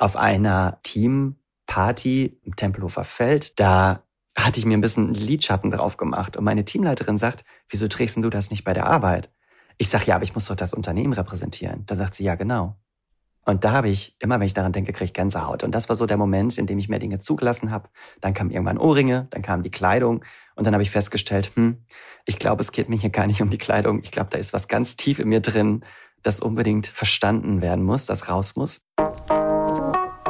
auf einer Teamparty im Tempelhofer Feld. Da hatte ich mir ein bisschen Lidschatten drauf gemacht und meine Teamleiterin sagt, wieso trägst du das nicht bei der Arbeit? Ich sag, ja, aber ich muss doch das Unternehmen repräsentieren. Da sagt sie, ja, genau. Und da habe ich, immer wenn ich daran denke, kriege ich Gänsehaut. Und das war so der Moment, in dem ich mehr Dinge zugelassen habe. Dann kamen irgendwann Ohrringe, dann kam die Kleidung und dann habe ich festgestellt, hm, ich glaube, es geht mir hier gar nicht um die Kleidung. Ich glaube, da ist was ganz tief in mir drin, das unbedingt verstanden werden muss, das raus muss.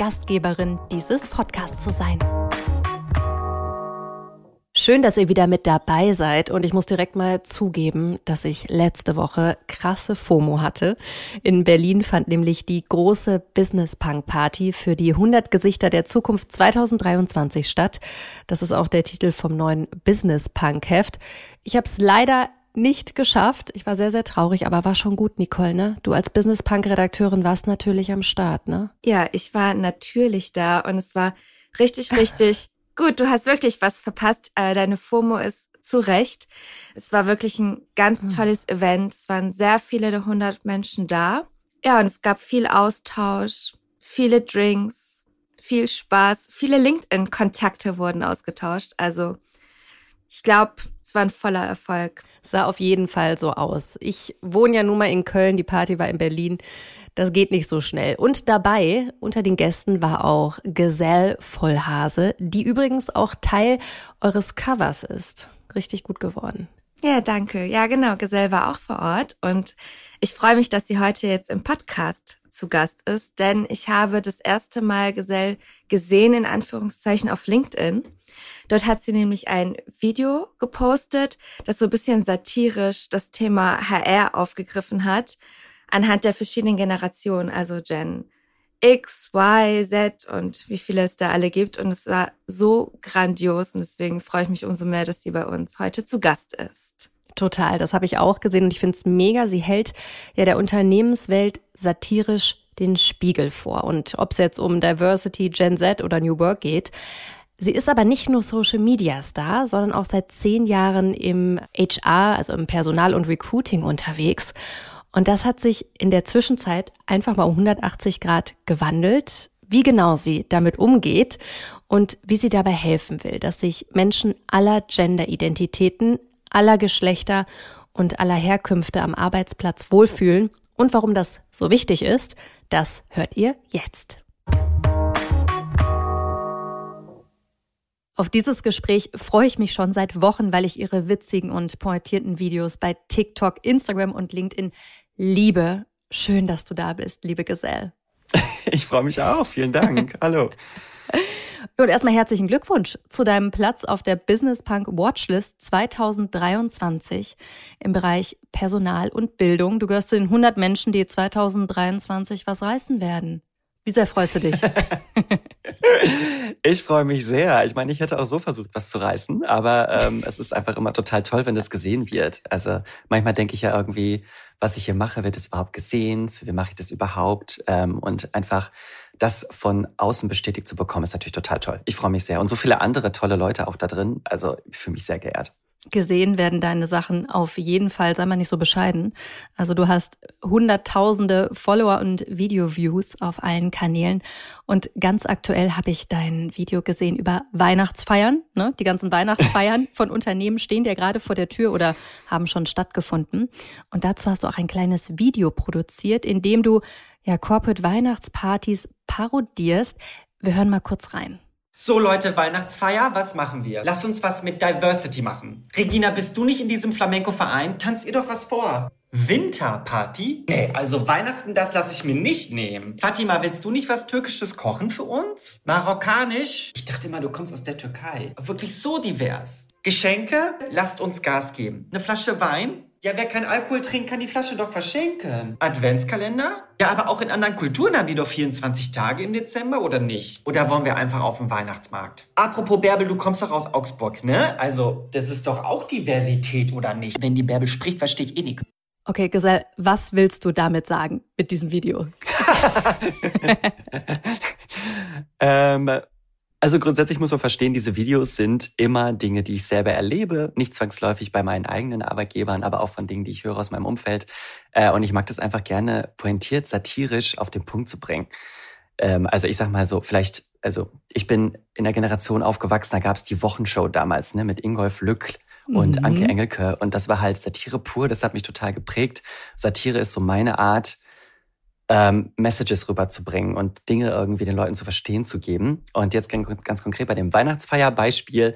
Gastgeberin dieses Podcasts zu sein. Schön, dass ihr wieder mit dabei seid und ich muss direkt mal zugeben, dass ich letzte Woche krasse FOMO hatte. In Berlin fand nämlich die große Business Punk Party für die 100 Gesichter der Zukunft 2023 statt. Das ist auch der Titel vom neuen Business Punk Heft. Ich habe es leider nicht geschafft. Ich war sehr, sehr traurig, aber war schon gut, Nicole, ne? Du als Business Punk Redakteurin warst natürlich am Start, ne? Ja, ich war natürlich da und es war richtig, richtig gut. Du hast wirklich was verpasst. Äh, deine FOMO ist zu Recht. Es war wirklich ein ganz hm. tolles Event. Es waren sehr viele der 100 Menschen da. Ja, und es gab viel Austausch, viele Drinks, viel Spaß, viele LinkedIn-Kontakte wurden ausgetauscht. Also ich glaube, es war ein voller Erfolg. Sah auf jeden Fall so aus. Ich wohne ja nun mal in Köln, die Party war in Berlin. Das geht nicht so schnell. Und dabei, unter den Gästen, war auch Gesell Vollhase, die übrigens auch Teil eures Covers ist. Richtig gut geworden. Ja, danke. Ja, genau. Gesell war auch vor Ort und ich freue mich, dass sie heute jetzt im Podcast zu Gast ist, denn ich habe das erste Mal Gesell gesehen, in Anführungszeichen, auf LinkedIn. Dort hat sie nämlich ein Video gepostet, das so ein bisschen satirisch das Thema HR aufgegriffen hat, anhand der verschiedenen Generationen, also Gen X, Y, Z und wie viele es da alle gibt. Und es war so grandios und deswegen freue ich mich umso mehr, dass sie bei uns heute zu Gast ist. Total, das habe ich auch gesehen und ich finde es mega. Sie hält ja der Unternehmenswelt satirisch den Spiegel vor. Und ob es jetzt um Diversity, Gen Z oder New Work geht, Sie ist aber nicht nur Social Media Star, sondern auch seit zehn Jahren im HR, also im Personal- und Recruiting unterwegs. Und das hat sich in der Zwischenzeit einfach mal um 180 Grad gewandelt. Wie genau sie damit umgeht und wie sie dabei helfen will, dass sich Menschen aller Gender-Identitäten, aller Geschlechter und aller Herkünfte am Arbeitsplatz wohlfühlen und warum das so wichtig ist, das hört ihr jetzt. Auf dieses Gespräch freue ich mich schon seit Wochen, weil ich ihre witzigen und pointierten Videos bei TikTok, Instagram und LinkedIn liebe. Schön, dass du da bist, liebe Gesell. Ich freue mich auch. Vielen Dank. Hallo. Und erstmal herzlichen Glückwunsch zu deinem Platz auf der Business Punk Watchlist 2023 im Bereich Personal und Bildung. Du gehörst zu den 100 Menschen, die 2023 was reißen werden. Wie sehr freust du dich? ich freue mich sehr. Ich meine, ich hätte auch so versucht, was zu reißen, aber ähm, es ist einfach immer total toll, wenn das gesehen wird. Also manchmal denke ich ja irgendwie, was ich hier mache, wird es überhaupt gesehen? Für wen mache ich das überhaupt? Ähm, und einfach das von außen bestätigt zu bekommen, ist natürlich total toll. Ich freue mich sehr. Und so viele andere tolle Leute auch da drin. Also ich fühle mich sehr geehrt gesehen werden deine Sachen auf jeden Fall, sei mal nicht so bescheiden. Also du hast hunderttausende Follower und Video-Views auf allen Kanälen. Und ganz aktuell habe ich dein Video gesehen über Weihnachtsfeiern. Ne? Die ganzen Weihnachtsfeiern von Unternehmen stehen ja gerade vor der Tür oder haben schon stattgefunden. Und dazu hast du auch ein kleines Video produziert, in dem du ja Corporate Weihnachtspartys parodierst. Wir hören mal kurz rein. So Leute, Weihnachtsfeier, was machen wir? Lass uns was mit Diversity machen. Regina, bist du nicht in diesem Flamenco-Verein? Tanzt ihr doch was vor. Winterparty? Nee, also Weihnachten, das lasse ich mir nicht nehmen. Fatima, willst du nicht was Türkisches kochen für uns? Marokkanisch? Ich dachte immer, du kommst aus der Türkei. Wirklich so divers. Geschenke? Lasst uns Gas geben. Eine Flasche Wein? Ja, wer kein Alkohol trinkt, kann die Flasche doch verschenken. Adventskalender? Ja, aber auch in anderen Kulturen haben die doch 24 Tage im Dezember, oder nicht? Oder wollen wir einfach auf den Weihnachtsmarkt? Apropos Bärbel, du kommst doch aus Augsburg, ne? Also, das ist doch auch Diversität, oder nicht? Wenn die Bärbel spricht, verstehe ich eh nichts. Okay, Gesell, was willst du damit sagen mit diesem Video? ähm, also grundsätzlich muss man verstehen, diese Videos sind immer Dinge, die ich selber erlebe, nicht zwangsläufig bei meinen eigenen Arbeitgebern, aber auch von Dingen, die ich höre aus meinem Umfeld. Äh, und ich mag das einfach gerne pointiert, satirisch auf den Punkt zu bringen. Ähm, also ich sag mal so, vielleicht, also ich bin in der Generation aufgewachsen, da gab es die Wochenshow damals, ne, mit Ingolf Lück und mhm. Anke Engelke. Und das war halt Satire pur, das hat mich total geprägt. Satire ist so meine Art, ähm, Messages rüberzubringen und Dinge irgendwie den Leuten zu verstehen zu geben. Und jetzt ganz, ganz konkret bei dem Weihnachtsfeierbeispiel,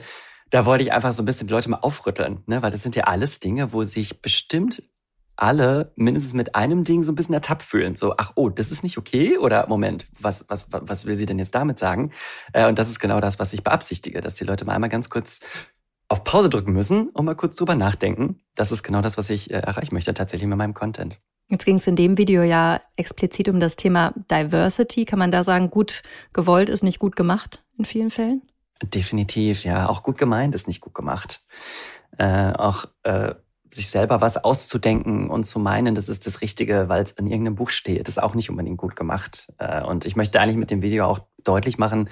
da wollte ich einfach so ein bisschen die Leute mal aufrütteln, ne? weil das sind ja alles Dinge, wo sich bestimmt alle mindestens mit einem Ding so ein bisschen ertappt fühlen. So, ach oh, das ist nicht okay? Oder Moment, was, was, was will sie denn jetzt damit sagen? Äh, und das ist genau das, was ich beabsichtige, dass die Leute mal einmal ganz kurz auf Pause drücken müssen und mal kurz drüber nachdenken. Das ist genau das, was ich äh, erreichen möchte tatsächlich mit meinem Content. Jetzt ging es in dem Video ja explizit um das Thema Diversity. Kann man da sagen, gut gewollt ist nicht gut gemacht in vielen Fällen? Definitiv, ja. Auch gut gemeint ist nicht gut gemacht. Äh, auch äh, sich selber was auszudenken und zu meinen, das ist das Richtige, weil es in irgendeinem Buch steht, ist auch nicht unbedingt gut gemacht. Äh, und ich möchte eigentlich mit dem Video auch deutlich machen,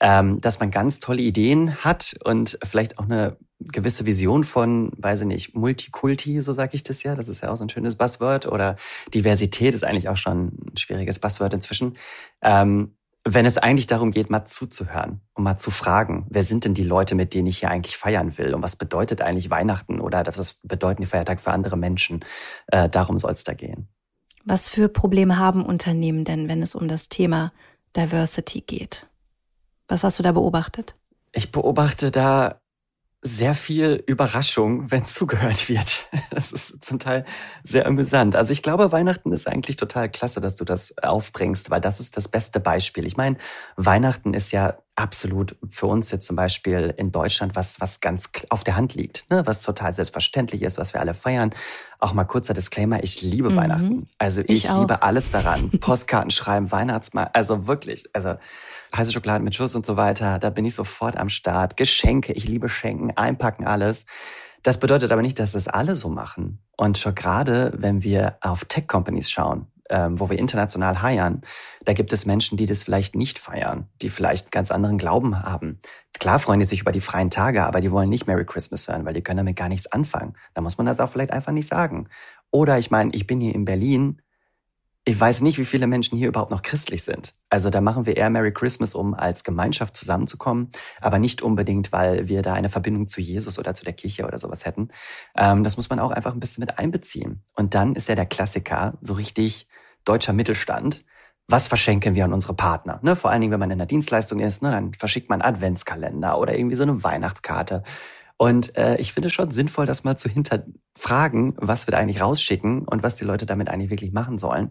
ähm, dass man ganz tolle Ideen hat und vielleicht auch eine gewisse Vision von, weiß ich nicht, Multikulti, so sage ich das ja. Das ist ja auch so ein schönes Buzzword. Oder Diversität ist eigentlich auch schon ein schwieriges Buzzword inzwischen. Ähm, wenn es eigentlich darum geht, mal zuzuhören und mal zu fragen, wer sind denn die Leute, mit denen ich hier eigentlich feiern will und was bedeutet eigentlich Weihnachten oder was bedeuten die Feiertage für andere Menschen, äh, darum soll es da gehen. Was für Probleme haben Unternehmen denn, wenn es um das Thema Diversity geht? Was hast du da beobachtet? Ich beobachte da sehr viel Überraschung, wenn zugehört wird. Das ist zum Teil sehr amüsant. Also ich glaube, Weihnachten ist eigentlich total klasse, dass du das aufbringst, weil das ist das beste Beispiel. Ich meine, Weihnachten ist ja absolut für uns jetzt zum Beispiel in Deutschland was, was ganz auf der Hand liegt, ne? was total selbstverständlich ist, was wir alle feiern. Auch mal kurzer Disclaimer, ich liebe mhm. Weihnachten. Also ich, ich liebe alles daran. Postkarten schreiben, Weihnachtsmarkt, also wirklich, also heiße Schokolade mit Schuss und so weiter, da bin ich sofort am Start. Geschenke, ich liebe Schenken, einpacken alles. Das bedeutet aber nicht, dass das alle so machen. Und schon gerade, wenn wir auf Tech-Companies schauen, ähm, wo wir international heiern, da gibt es Menschen, die das vielleicht nicht feiern, die vielleicht einen ganz anderen Glauben haben. Klar freuen die sich über die freien Tage, aber die wollen nicht Merry Christmas hören, weil die können damit gar nichts anfangen. Da muss man das auch vielleicht einfach nicht sagen. Oder ich meine, ich bin hier in Berlin ich weiß nicht, wie viele Menschen hier überhaupt noch christlich sind. Also da machen wir eher Merry Christmas, um als Gemeinschaft zusammenzukommen, aber nicht unbedingt, weil wir da eine Verbindung zu Jesus oder zu der Kirche oder sowas hätten. Ähm, das muss man auch einfach ein bisschen mit einbeziehen. Und dann ist ja der Klassiker so richtig deutscher Mittelstand. Was verschenken wir an unsere Partner? Ne, vor allen Dingen, wenn man in der Dienstleistung ist, ne, dann verschickt man Adventskalender oder irgendwie so eine Weihnachtskarte. Und äh, ich finde schon sinnvoll, das mal zu hinterfragen, was wir da eigentlich rausschicken und was die Leute damit eigentlich wirklich machen sollen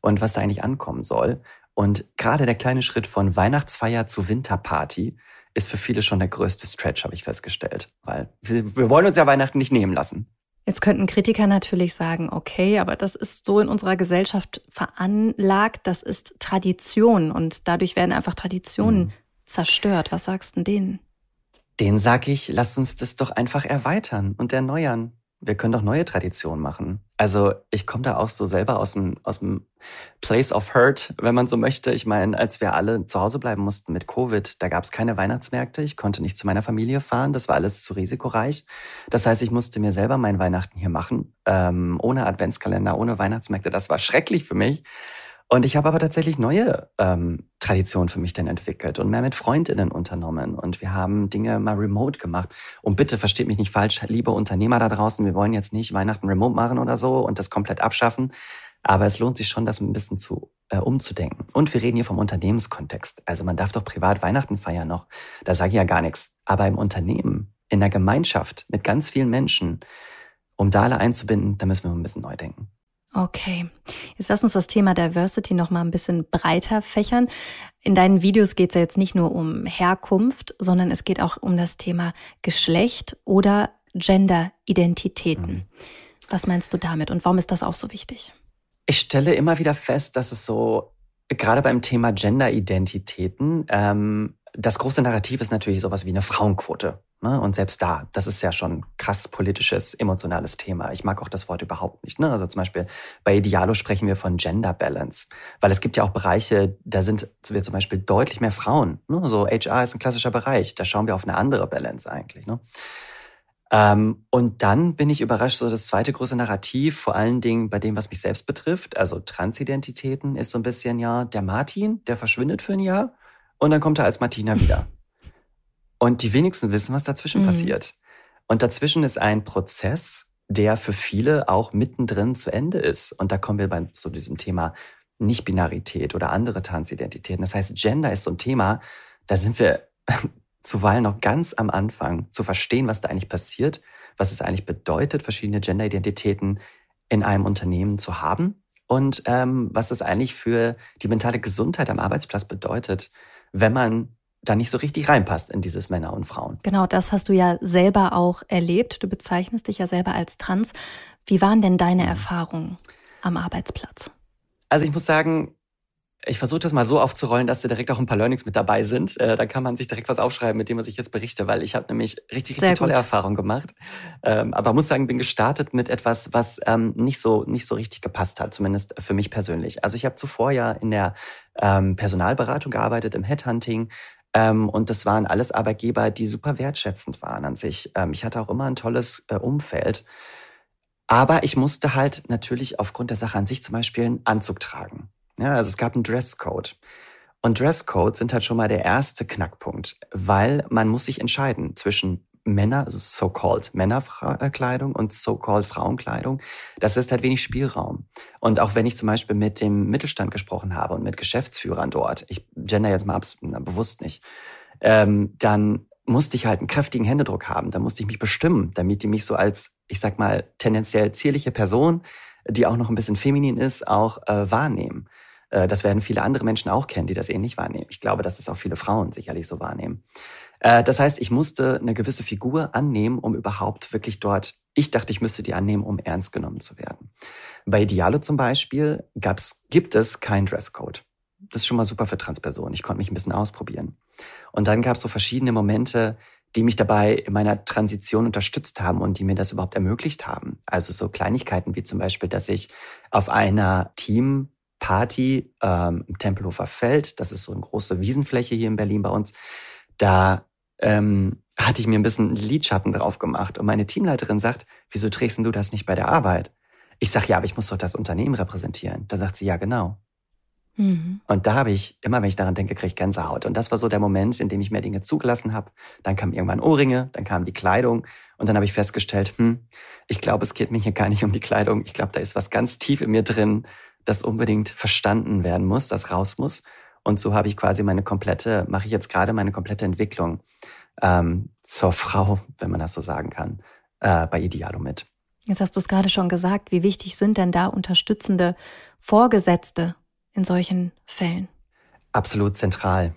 und was da eigentlich ankommen soll. Und gerade der kleine Schritt von Weihnachtsfeier zu Winterparty ist für viele schon der größte Stretch, habe ich festgestellt. Weil wir, wir wollen uns ja Weihnachten nicht nehmen lassen. Jetzt könnten Kritiker natürlich sagen, okay, aber das ist so in unserer Gesellschaft veranlagt, das ist Tradition und dadurch werden einfach Traditionen mhm. zerstört. Was sagst du denen? Den sag ich, lass uns das doch einfach erweitern und erneuern. Wir können doch neue Traditionen machen. Also ich komme da auch so selber aus dem, aus dem Place of Hurt, wenn man so möchte. Ich meine, als wir alle zu Hause bleiben mussten mit Covid, da gab es keine Weihnachtsmärkte. Ich konnte nicht zu meiner Familie fahren. Das war alles zu risikoreich. Das heißt, ich musste mir selber mein Weihnachten hier machen, ähm, ohne Adventskalender, ohne Weihnachtsmärkte. Das war schrecklich für mich. Und ich habe aber tatsächlich neue ähm, Traditionen für mich dann entwickelt und mehr mit Freundinnen unternommen. Und wir haben Dinge mal remote gemacht. Und bitte versteht mich nicht falsch, liebe Unternehmer da draußen, wir wollen jetzt nicht Weihnachten remote machen oder so und das komplett abschaffen. Aber es lohnt sich schon, das ein bisschen zu äh, umzudenken. Und wir reden hier vom Unternehmenskontext. Also man darf doch privat Weihnachten feiern noch. Da sage ich ja gar nichts. Aber im Unternehmen, in der Gemeinschaft mit ganz vielen Menschen, um da alle einzubinden, da müssen wir ein bisschen neu denken. Okay, jetzt lass uns das Thema Diversity noch mal ein bisschen breiter fächern. In deinen Videos geht es ja jetzt nicht nur um Herkunft, sondern es geht auch um das Thema Geschlecht oder Gender-Identitäten. Mhm. Was meinst du damit und warum ist das auch so wichtig? Ich stelle immer wieder fest, dass es so, gerade beim Thema Gender-Identitäten, ähm, das große Narrativ ist natürlich sowas wie eine Frauenquote. Ne? Und selbst da, das ist ja schon krass politisches, emotionales Thema. Ich mag auch das Wort überhaupt nicht. Ne? Also zum Beispiel bei Idealo sprechen wir von Gender Balance, weil es gibt ja auch Bereiche, da sind wir zum Beispiel deutlich mehr Frauen. Ne? So HR ist ein klassischer Bereich, da schauen wir auf eine andere Balance eigentlich. Ne? Ähm, und dann bin ich überrascht, so das zweite große Narrativ, vor allen Dingen bei dem, was mich selbst betrifft, also Transidentitäten, ist so ein bisschen ja der Martin, der verschwindet für ein Jahr und dann kommt er als Martina wieder. Und die wenigsten wissen, was dazwischen mhm. passiert. Und dazwischen ist ein Prozess, der für viele auch mittendrin zu Ende ist. Und da kommen wir bei, zu diesem Thema Nicht-Binarität oder andere Transidentitäten. Das heißt, Gender ist so ein Thema, da sind wir zuweilen noch ganz am Anfang zu verstehen, was da eigentlich passiert, was es eigentlich bedeutet, verschiedene Gender-Identitäten in einem Unternehmen zu haben und ähm, was es eigentlich für die mentale Gesundheit am Arbeitsplatz bedeutet, wenn man da nicht so richtig reinpasst in dieses Männer und Frauen. Genau, das hast du ja selber auch erlebt. Du bezeichnest dich ja selber als trans. Wie waren denn deine mhm. Erfahrungen am Arbeitsplatz? Also ich muss sagen, ich versuche das mal so aufzurollen, dass da direkt auch ein paar Learnings mit dabei sind. Äh, da kann man sich direkt was aufschreiben, mit dem was ich jetzt berichte, weil ich habe nämlich richtig, richtig tolle Erfahrungen gemacht. Ähm, aber muss sagen, bin gestartet mit etwas, was ähm, nicht so nicht so richtig gepasst hat, zumindest für mich persönlich. Also ich habe zuvor ja in der ähm, Personalberatung gearbeitet, im Headhunting. Ähm, und das waren alles Arbeitgeber, die super wertschätzend waren an sich. Ähm, ich hatte auch immer ein tolles äh, Umfeld. Aber ich musste halt natürlich aufgrund der Sache an sich zum Beispiel einen Anzug tragen. Ja, also es gab einen Dresscode. Und Dresscodes sind halt schon mal der erste Knackpunkt, weil man muss sich entscheiden zwischen Männer, also so-called Männerkleidung und so-called Frauenkleidung. Das ist halt wenig Spielraum. Und auch wenn ich zum Beispiel mit dem Mittelstand gesprochen habe und mit Geschäftsführern dort, ich gender jetzt mal bewusst nicht, ähm, dann musste ich halt einen kräftigen Händedruck haben. Da musste ich mich bestimmen, damit die mich so als, ich sag mal, tendenziell zierliche Person, die auch noch ein bisschen feminin ist, auch äh, wahrnehmen. Äh, das werden viele andere Menschen auch kennen, die das ähnlich wahrnehmen. Ich glaube, dass es auch viele Frauen sicherlich so wahrnehmen. Äh, das heißt, ich musste eine gewisse Figur annehmen, um überhaupt wirklich dort, ich dachte, ich müsste die annehmen, um ernst genommen zu werden. Bei Idealo zum Beispiel gab's, gibt es keinen Dresscode. Das ist schon mal super für Transpersonen. Ich konnte mich ein bisschen ausprobieren. Und dann gab es so verschiedene Momente, die mich dabei in meiner Transition unterstützt haben und die mir das überhaupt ermöglicht haben. Also so Kleinigkeiten wie zum Beispiel, dass ich auf einer Team Party ähm, im Tempelhofer Feld. Das ist so eine große Wiesenfläche hier in Berlin bei uns. Da ähm, hatte ich mir ein bisschen Lidschatten drauf gemacht und meine Teamleiterin sagt, wieso trägst du das nicht bei der Arbeit? Ich sag ja, aber ich muss doch das Unternehmen repräsentieren. Da sagt sie, ja, genau. Mhm. Und da habe ich, immer wenn ich daran denke, kriege ich Gänsehaut. Und das war so der Moment, in dem ich mehr Dinge zugelassen habe. Dann kamen irgendwann Ohrringe, dann kam die Kleidung und dann habe ich festgestellt, hm, ich glaube, es geht mir hier gar nicht um die Kleidung. Ich glaube, da ist was ganz tief in mir drin, das unbedingt verstanden werden muss, das raus muss. Und so habe ich quasi meine komplette, mache ich jetzt gerade meine komplette Entwicklung ähm, zur Frau, wenn man das so sagen kann, äh, bei Idealo mit. Jetzt hast du es gerade schon gesagt. Wie wichtig sind denn da unterstützende Vorgesetzte in solchen Fällen? Absolut zentral.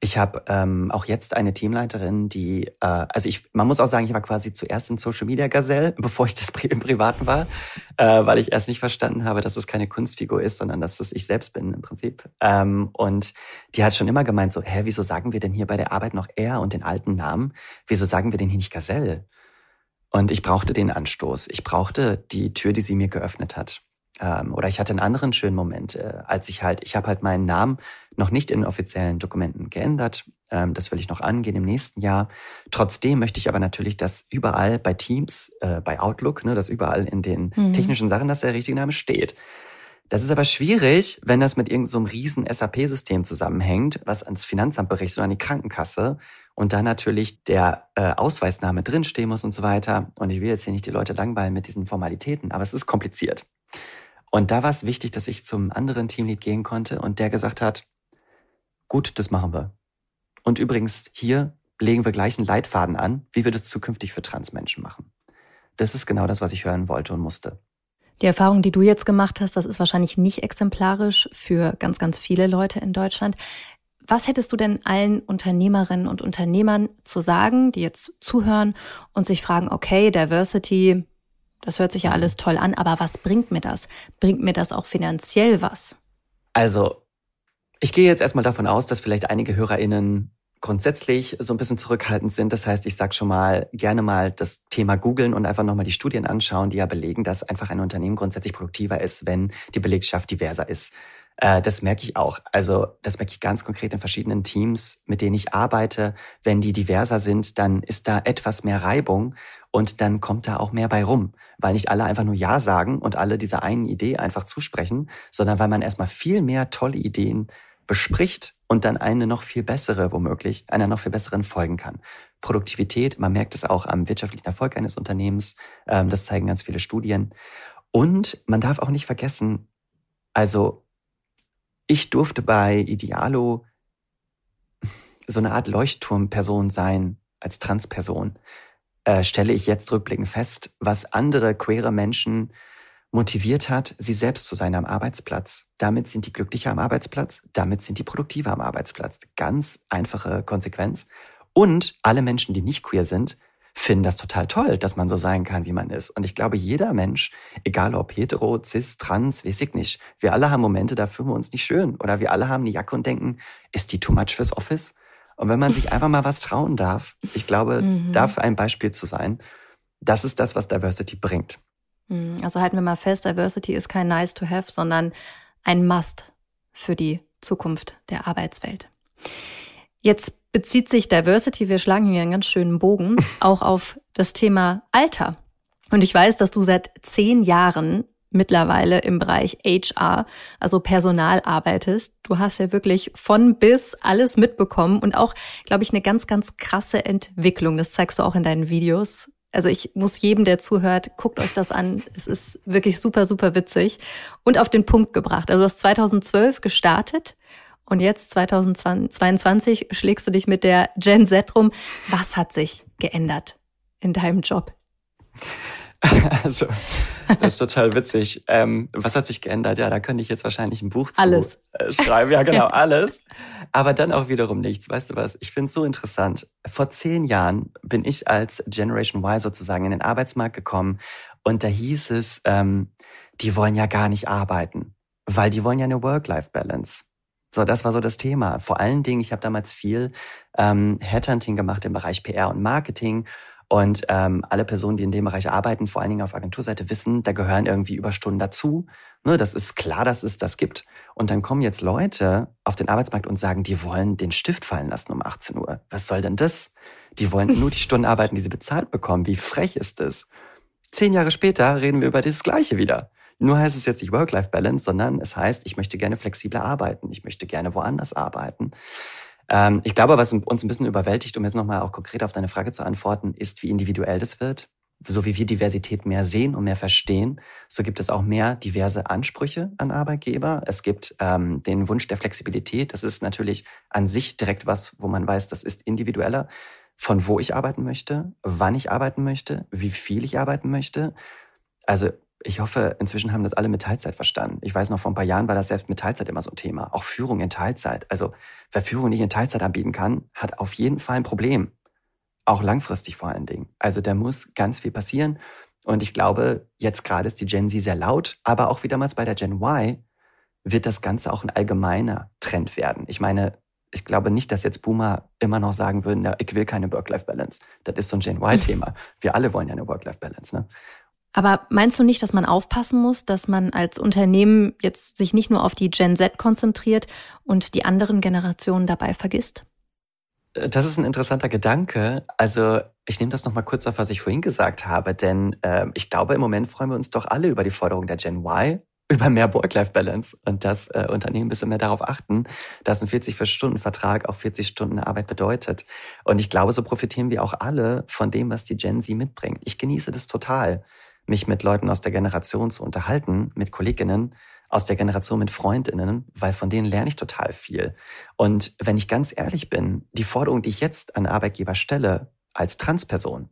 Ich habe ähm, auch jetzt eine Teamleiterin, die, äh, also ich, man muss auch sagen, ich war quasi zuerst in Social Media Gazelle, bevor ich das im Privaten war, äh, weil ich erst nicht verstanden habe, dass es keine Kunstfigur ist, sondern dass es ich selbst bin im Prinzip. Ähm, und die hat schon immer gemeint so, hä, wieso sagen wir denn hier bei der Arbeit noch er und den alten Namen? Wieso sagen wir denn hier nicht Gazelle? Und ich brauchte den Anstoß. Ich brauchte die Tür, die sie mir geöffnet hat. Ähm, oder ich hatte einen anderen schönen Moment, äh, als ich halt, ich habe halt meinen Namen noch nicht in offiziellen Dokumenten geändert. Ähm, das will ich noch angehen im nächsten Jahr. Trotzdem möchte ich aber natürlich, dass überall bei Teams, äh, bei Outlook, ne, dass überall in den mhm. technischen Sachen, dass der richtige Name steht. Das ist aber schwierig, wenn das mit irgendeinem so riesen SAP-System zusammenhängt, was ans Finanzamt berichtet oder an die Krankenkasse und da natürlich der äh, Ausweisname drinstehen muss und so weiter. Und ich will jetzt hier nicht die Leute langweilen mit diesen Formalitäten, aber es ist kompliziert. Und da war es wichtig, dass ich zum anderen Teamlead gehen konnte und der gesagt hat, gut, das machen wir. Und übrigens, hier legen wir gleich einen Leitfaden an, wie wir das zukünftig für Transmenschen machen. Das ist genau das, was ich hören wollte und musste. Die Erfahrung, die du jetzt gemacht hast, das ist wahrscheinlich nicht exemplarisch für ganz, ganz viele Leute in Deutschland. Was hättest du denn allen Unternehmerinnen und Unternehmern zu sagen, die jetzt zuhören und sich fragen, okay, Diversity, Das hört sich ja alles toll an, aber was bringt mir das? Bringt mir das auch finanziell was? Also, ich gehe jetzt erstmal davon aus, dass vielleicht einige HörerInnen grundsätzlich so ein bisschen zurückhaltend sind. Das heißt, ich sage schon mal gerne mal das Thema googeln und einfach nochmal die Studien anschauen, die ja belegen, dass einfach ein Unternehmen grundsätzlich produktiver ist, wenn die Belegschaft diverser ist. Äh, das merke ich auch. Also das merke ich ganz konkret in verschiedenen Teams, mit denen ich arbeite. Wenn die diverser sind, dann ist da etwas mehr Reibung und dann kommt da auch mehr bei rum, weil nicht alle einfach nur Ja sagen und alle dieser einen Idee einfach zusprechen, sondern weil man erstmal viel mehr tolle Ideen bespricht und dann eine noch viel bessere, womöglich, einer noch viel besseren folgen kann. Produktivität, man merkt es auch am wirtschaftlichen Erfolg eines Unternehmens, ähm, das zeigen ganz viele Studien. Und man darf auch nicht vergessen, also ich durfte bei Idealo so eine Art Leuchtturmperson sein als Transperson. Äh, stelle ich jetzt rückblickend fest, was andere queere Menschen motiviert hat, sie selbst zu sein am Arbeitsplatz. Damit sind die glücklicher am Arbeitsplatz, damit sind die produktiver am Arbeitsplatz. Ganz einfache Konsequenz. Und alle Menschen, die nicht queer sind, finden das total toll, dass man so sein kann, wie man ist. Und ich glaube, jeder Mensch, egal ob hetero, cis, trans, weiß ich nicht, wir alle haben Momente, da fühlen wir uns nicht schön. Oder wir alle haben eine Jacke und denken, ist die too much fürs Office? Und wenn man sich einfach mal was trauen darf, ich glaube, mhm. dafür ein Beispiel zu sein, das ist das, was Diversity bringt. Mhm. Also halten wir mal fest, Diversity ist kein Nice to Have, sondern ein Must für die Zukunft der Arbeitswelt. Jetzt bezieht sich Diversity, wir schlagen hier einen ganz schönen Bogen, auch auf das Thema Alter. Und ich weiß, dass du seit zehn Jahren mittlerweile im Bereich HR, also Personal arbeitest. Du hast ja wirklich von bis alles mitbekommen und auch, glaube ich, eine ganz, ganz krasse Entwicklung. Das zeigst du auch in deinen Videos. Also ich muss jedem, der zuhört, guckt euch das an. Es ist wirklich super, super witzig und auf den Punkt gebracht. Also du hast 2012 gestartet und jetzt 2022 schlägst du dich mit der Gen Z rum. Was hat sich geändert in deinem Job? Also, das ist total witzig. Ähm, was hat sich geändert? Ja, da könnte ich jetzt wahrscheinlich ein Buch zu alles. Äh, schreiben. Ja, genau, alles. Aber dann auch wiederum nichts. Weißt du was? Ich finde es so interessant. Vor zehn Jahren bin ich als Generation Y sozusagen in den Arbeitsmarkt gekommen und da hieß es, ähm, die wollen ja gar nicht arbeiten, weil die wollen ja eine Work-Life-Balance. So, das war so das Thema. Vor allen Dingen, ich habe damals viel ähm, Headhunting gemacht im Bereich PR und Marketing. Und ähm, alle Personen, die in dem Bereich arbeiten, vor allen Dingen auf Agenturseite, wissen, da gehören irgendwie Überstunden dazu. Ne, das ist klar, dass es das gibt. Und dann kommen jetzt Leute auf den Arbeitsmarkt und sagen, die wollen den Stift fallen lassen um 18 Uhr. Was soll denn das? Die wollen nur die Stunden arbeiten, die sie bezahlt bekommen. Wie frech ist das? Zehn Jahre später reden wir über das Gleiche wieder. Nur heißt es jetzt nicht Work-Life-Balance, sondern es heißt, ich möchte gerne flexibler arbeiten, ich möchte gerne woanders arbeiten. Ähm, ich glaube, was uns ein bisschen überwältigt, um jetzt nochmal auch konkret auf deine Frage zu antworten, ist, wie individuell das wird. So wie wir Diversität mehr sehen und mehr verstehen, so gibt es auch mehr diverse Ansprüche an Arbeitgeber. Es gibt ähm, den Wunsch der Flexibilität. Das ist natürlich an sich direkt was, wo man weiß, das ist individueller. Von wo ich arbeiten möchte, wann ich arbeiten möchte, wie viel ich arbeiten möchte. Also ich hoffe, inzwischen haben das alle mit Teilzeit verstanden. Ich weiß noch, vor ein paar Jahren war das selbst mit Teilzeit immer so ein Thema. Auch Führung in Teilzeit. Also wer Führung nicht in Teilzeit anbieten kann, hat auf jeden Fall ein Problem. Auch langfristig vor allen Dingen. Also da muss ganz viel passieren. Und ich glaube, jetzt gerade ist die Gen Z sehr laut, aber auch wie damals bei der Gen Y wird das Ganze auch ein allgemeiner Trend werden. Ich meine, ich glaube nicht, dass jetzt Boomer immer noch sagen würden, na, ich will keine Work-Life-Balance. Das ist so ein Gen Y-Thema. Wir alle wollen ja eine Work-Life-Balance. Ne? Aber meinst du nicht, dass man aufpassen muss, dass man als Unternehmen jetzt sich nicht nur auf die Gen Z konzentriert und die anderen Generationen dabei vergisst? Äh, das ist ein interessanter Gedanke. Also ich nehme das nochmal kurz auf, was ich vorhin gesagt habe, denn äh, ich glaube, im Moment freuen wir uns doch alle über die Forderung der Gen Y, über mehr Work-Life-Balance und dass äh, Unternehmen ein bisschen mehr darauf achten, dass ein 40-Stunden-Vertrag auch 40 Stunden Arbeit bedeutet. Und ich glaube, so profitieren wir auch alle von dem, was die Gen Z mitbringt. Ich genieße das total mich mit Leuten aus der Generation zu unterhalten, mit Kolleginnen aus der Generation, mit Freundinnen, weil von denen lerne ich total viel. Und wenn ich ganz ehrlich bin, die Forderung, die ich jetzt an Arbeitgeber stelle, als Transperson,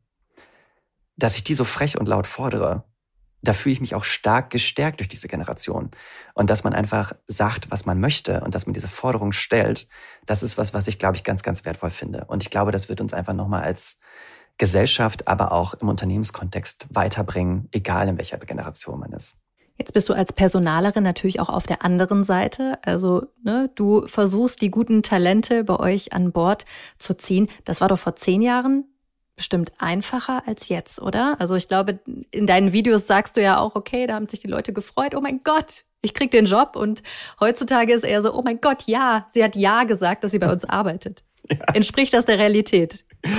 dass ich die so frech und laut fordere, da fühle ich mich auch stark gestärkt durch diese Generation. Und dass man einfach sagt, was man möchte und dass man diese Forderung stellt, das ist was, was ich, glaube ich, ganz, ganz wertvoll finde. Und ich glaube, das wird uns einfach nochmal als Gesellschaft, aber auch im Unternehmenskontext weiterbringen, egal in welcher Generation man ist. Jetzt bist du als Personalerin natürlich auch auf der anderen Seite. Also ne, du versuchst die guten Talente bei euch an Bord zu ziehen. Das war doch vor zehn Jahren bestimmt einfacher als jetzt, oder? Also ich glaube, in deinen Videos sagst du ja auch, okay, da haben sich die Leute gefreut, oh mein Gott, ich krieg den Job. Und heutzutage ist eher so, oh mein Gott, ja, sie hat ja gesagt, dass sie bei uns arbeitet. Ja. Entspricht das der Realität?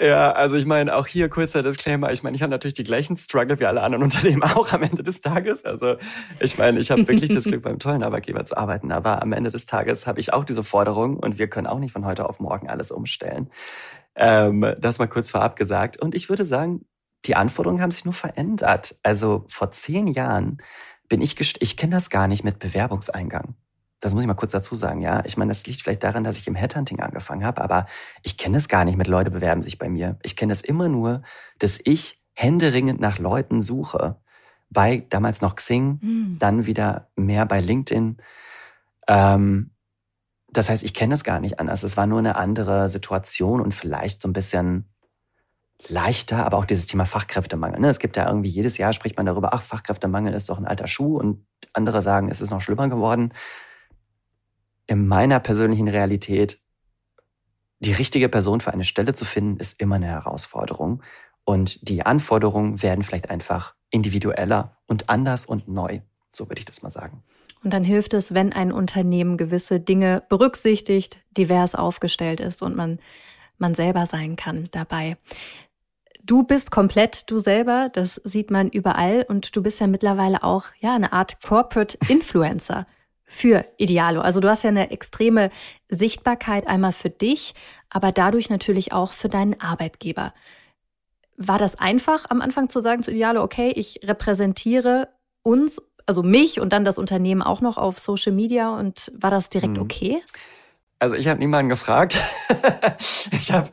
Ja, also ich meine, auch hier kurzer Disclaimer. Ich meine, ich habe natürlich die gleichen Struggle wie alle anderen Unternehmen auch am Ende des Tages. Also ich meine, ich habe wirklich das Glück, beim tollen Arbeitgeber zu arbeiten. Aber am Ende des Tages habe ich auch diese Forderung und wir können auch nicht von heute auf morgen alles umstellen. Ähm, das mal kurz vorab gesagt. Und ich würde sagen, die Anforderungen haben sich nur verändert. Also vor zehn Jahren bin ich, ich kenne das gar nicht mit Bewerbungseingang. Das muss ich mal kurz dazu sagen, ja. Ich meine, das liegt vielleicht daran, dass ich im Headhunting angefangen habe, aber ich kenne es gar nicht mit Leute bewerben sich bei mir. Ich kenne es immer nur, dass ich händeringend nach Leuten suche. Bei damals noch Xing, mhm. dann wieder mehr bei LinkedIn. Ähm, das heißt, ich kenne es gar nicht anders. Es war nur eine andere Situation und vielleicht so ein bisschen leichter, aber auch dieses Thema Fachkräftemangel. Ne? Es gibt ja irgendwie jedes Jahr spricht man darüber, ach, Fachkräftemangel ist doch ein alter Schuh und andere sagen, es ist noch schlimmer geworden in meiner persönlichen Realität die richtige Person für eine Stelle zu finden, ist immer eine Herausforderung. Und die Anforderungen werden vielleicht einfach individueller und anders und neu. So würde ich das mal sagen. Und dann hilft es, wenn ein Unternehmen gewisse Dinge berücksichtigt, divers aufgestellt ist und man, man selber sein kann dabei. Du bist komplett du selber, das sieht man überall und du bist ja mittlerweile auch ja eine Art Corporate Influencer für Idealo. Also du hast ja eine extreme Sichtbarkeit einmal für dich, aber dadurch natürlich auch für deinen Arbeitgeber. War das einfach am Anfang zu sagen zu Idealo, okay, ich repräsentiere uns, also mich und dann das Unternehmen auch noch auf Social Media und war das direkt hm. okay? Also ich habe niemanden gefragt. ich habe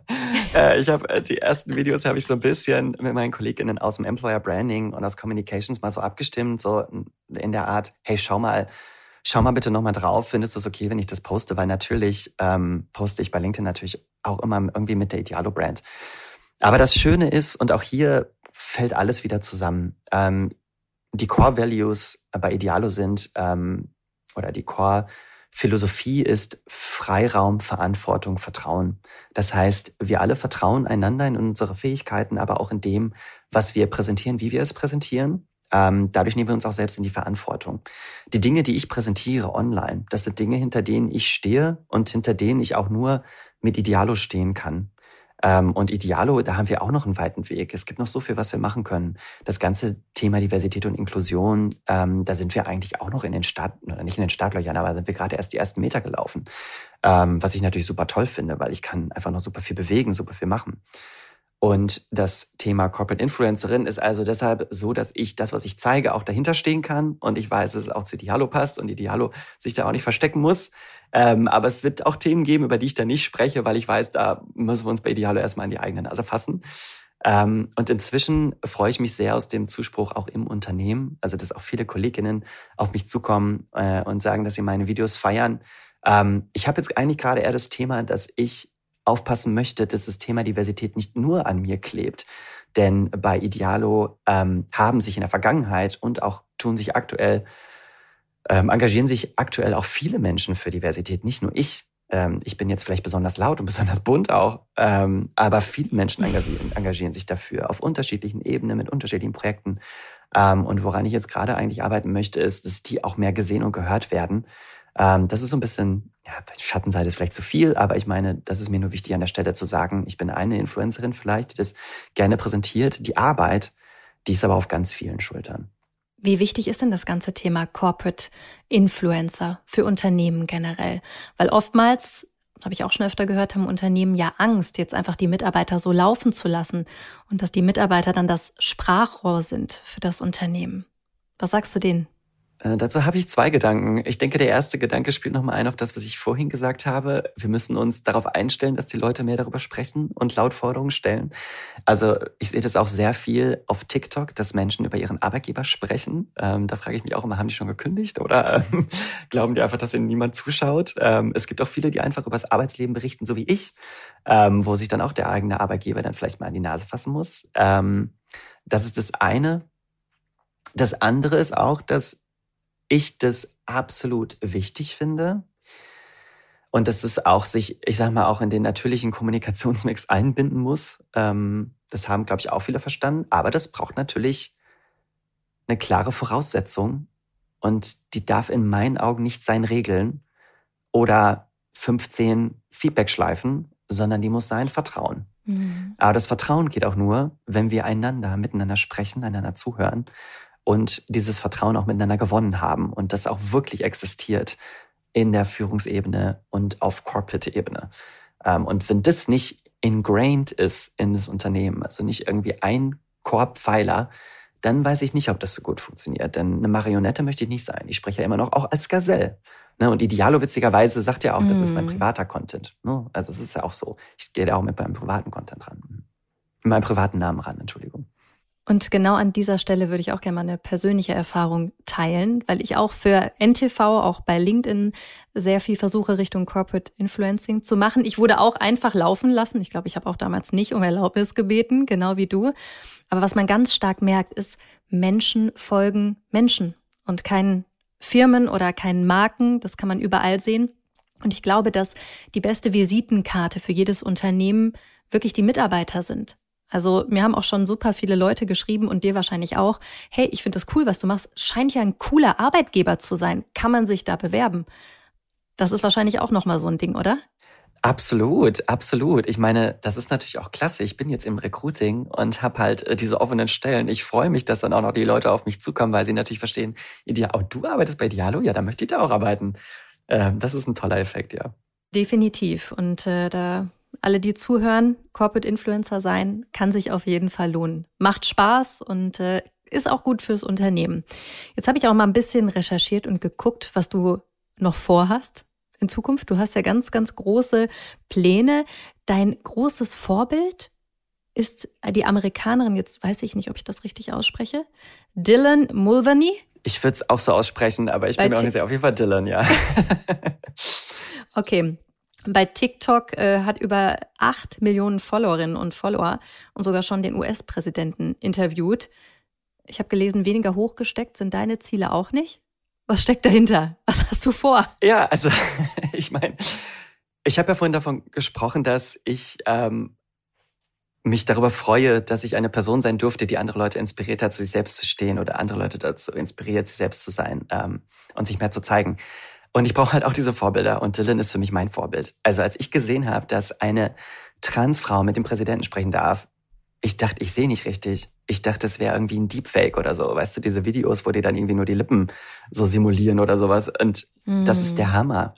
äh, ich hab, äh, die ersten Videos habe ich so ein bisschen mit meinen Kolleginnen aus dem Employer Branding und aus Communications mal so abgestimmt, so in der Art, hey, schau mal, Schau mal bitte nochmal drauf, findest du es okay, wenn ich das poste? Weil natürlich ähm, poste ich bei LinkedIn natürlich auch immer irgendwie mit der Idealo-Brand. Aber das Schöne ist, und auch hier fällt alles wieder zusammen, ähm, die Core Values bei Idealo sind, ähm, oder die Core Philosophie ist Freiraum, Verantwortung, Vertrauen. Das heißt, wir alle vertrauen einander in unsere Fähigkeiten, aber auch in dem, was wir präsentieren, wie wir es präsentieren. Ähm, dadurch nehmen wir uns auch selbst in die Verantwortung. Die Dinge, die ich präsentiere online, das sind Dinge, hinter denen ich stehe und hinter denen ich auch nur mit Idealo stehen kann. Ähm, und Idealo, da haben wir auch noch einen weiten Weg. Es gibt noch so viel, was wir machen können. Das ganze Thema Diversität und Inklusion, ähm, da sind wir eigentlich auch noch in den Start, oder nicht in den Startlöchern, aber sind wir gerade erst die ersten Meter gelaufen. Ähm, was ich natürlich super toll finde, weil ich kann einfach noch super viel bewegen, super viel machen. Und das Thema Corporate Influencerin ist also deshalb so, dass ich das, was ich zeige, auch dahinter stehen kann. Und ich weiß, dass es auch zu Diallo passt und die Diallo sich da auch nicht verstecken muss. Ähm, aber es wird auch Themen geben, über die ich da nicht spreche, weil ich weiß, da müssen wir uns bei Diallo erstmal in die eigene Nase fassen. Ähm, und inzwischen freue ich mich sehr aus dem Zuspruch auch im Unternehmen. Also, dass auch viele Kolleginnen auf mich zukommen äh, und sagen, dass sie meine Videos feiern. Ähm, ich habe jetzt eigentlich gerade eher das Thema, dass ich aufpassen möchte, dass das Thema Diversität nicht nur an mir klebt. Denn bei Idealo ähm, haben sich in der Vergangenheit und auch tun sich aktuell, ähm, engagieren sich aktuell auch viele Menschen für Diversität, nicht nur ich. Ähm, ich bin jetzt vielleicht besonders laut und besonders bunt auch, ähm, aber viele Menschen engagieren, sich dafür auf unterschiedlichen Ebenen mit unterschiedlichen Projekten. Ähm, und woran ich jetzt gerade eigentlich arbeiten möchte, ist, dass die auch mehr gesehen und gehört werden. Das ist so ein bisschen ja, Schattenseite ist vielleicht zu viel, aber ich meine, das ist mir nur wichtig an der Stelle zu sagen, ich bin eine Influencerin vielleicht, die das gerne präsentiert. Die Arbeit, die ist aber auf ganz vielen Schultern. Wie wichtig ist denn das ganze Thema Corporate Influencer für Unternehmen generell? Weil oftmals, habe ich auch schon öfter gehört, haben Unternehmen ja Angst, jetzt einfach die Mitarbeiter so laufen zu lassen und dass die Mitarbeiter dann das Sprachrohr sind für das Unternehmen. Was sagst du denen? Äh, dazu habe ich zwei Gedanken. Ich denke, der erste Gedanke spielt nochmal ein auf das, was ich vorhin gesagt habe. Wir müssen uns darauf einstellen, dass die Leute mehr darüber sprechen und laut Forderungen stellen. Also ich sehe das auch sehr viel auf TikTok, dass Menschen über ihren Arbeitgeber sprechen. Ähm, da frage ich mich auch immer, haben die schon gekündigt oder glauben die einfach, dass ihnen niemand zuschaut? Ähm, es gibt auch viele, die einfach über das Arbeitsleben berichten, so wie ich, ähm, wo sich dann auch der eigene Arbeitgeber dann vielleicht mal in die Nase fassen muss. Ähm, das ist das eine. Das andere ist auch, dass ich das absolut wichtig finde. Und dass es auch sich, ich sag mal, auch in den natürlichen Kommunikationsmix einbinden muss. Ähm, das haben, glaube ich, auch viele verstanden. Aber das braucht natürlich eine klare Voraussetzung. Und die darf in meinen Augen nicht sein Regeln oder 15 Feedback-Schleifen, sondern die muss sein Vertrauen. Mhm. Aber das Vertrauen geht auch nur, wenn wir einander miteinander sprechen, einander zuhören und dieses Vertrauen auch miteinander gewonnen haben und das auch wirklich existiert in der Führungsebene und auf Corporate-Ebene. Ähm, und wenn das nicht ingrained ist in das Unternehmen, also nicht irgendwie ein Korbpfeiler, dann weiß ich nicht, ob das so gut funktioniert. Denn eine Marionette möchte ich nicht sein. Ich spreche ja immer noch auch als Gazelle. Ne? Und Idealo witzigerweise sagt ja auch, mm. das ist mein mhm. privater Content. Ne? Also es ist ja auch so. Ich gehe da auch mit meinem privaten Content ran. Mit meinem privaten Namen ran, Entschuldigung. Und genau an dieser Stelle würde ich auch gerne mal eine persönliche Erfahrung teilen, weil ich auch für NTV, auch bei LinkedIn, sehr viel versuche, Richtung Corporate Influencing zu machen. Ich wurde auch einfach laufen lassen. Ich glaube, ich habe auch damals nicht um Erlaubnis gebeten, genau wie du. Aber was man ganz stark merkt, ist, Menschen folgen Menschen und keinen Firmen oder keinen Marken. Das kann man überall sehen. Und ich glaube, dass die beste Visitenkarte für jedes Unternehmen wirklich die Mitarbeiter sind. Also mir haben auch schon super viele Leute geschrieben und dir wahrscheinlich auch, hey, ich finde das cool, was du machst. Scheint ja ein cooler Arbeitgeber zu sein. Kann man sich da bewerben? Das ist wahrscheinlich auch nochmal so ein Ding, oder? Absolut, absolut. Ich meine, das ist natürlich auch klasse. Ich bin jetzt im Recruiting und habe halt äh, diese offenen Stellen. Ich freue mich, dass dann auch noch die Leute auf mich zukommen, weil sie natürlich verstehen, oh, du arbeitest bei Dialo? Ja, da möchte ich da auch arbeiten. Ähm, das ist ein toller Effekt, ja. Definitiv. Und äh, da alle, die zuhören, Corporate Influencer sein, kann sich auf jeden Fall lohnen. Macht Spaß und äh, ist auch gut fürs Unternehmen. Jetzt habe ich auch mal ein bisschen recherchiert und geguckt, was du noch vorhast in Zukunft. Du hast ja ganz, ganz große Pläne. Dein großes Vorbild ist die Amerikanerin, jetzt weiß ich nicht, ob ich das richtig ausspreche, Dylan Mulvaney. Ich würde es auch so aussprechen, aber ich Bei bin mir auch nicht sehr auf jeden Fall Dylan, ja. okay, bei TikTok äh, hat über acht Millionen Followerinnen und Follower und sogar schon den US-Präsidenten interviewt. Ich habe gelesen, weniger hochgesteckt sind deine Ziele auch nicht. Was steckt dahinter? Was hast du vor? Ja, also ich meine, ich habe ja vorhin davon gesprochen, dass ich ähm, mich darüber freue, dass ich eine Person sein durfte, die andere Leute inspiriert hat, zu sich selbst zu stehen oder andere Leute dazu inspiriert, sich selbst zu sein ähm, und sich mehr zu zeigen. Und ich brauche halt auch diese Vorbilder und Dylan ist für mich mein Vorbild. Also als ich gesehen habe, dass eine Transfrau mit dem Präsidenten sprechen darf, ich dachte, ich sehe nicht richtig. Ich dachte, es wäre irgendwie ein Deepfake oder so. Weißt du, diese Videos, wo die dann irgendwie nur die Lippen so simulieren oder sowas. Und mm. das ist der mm. Hammer.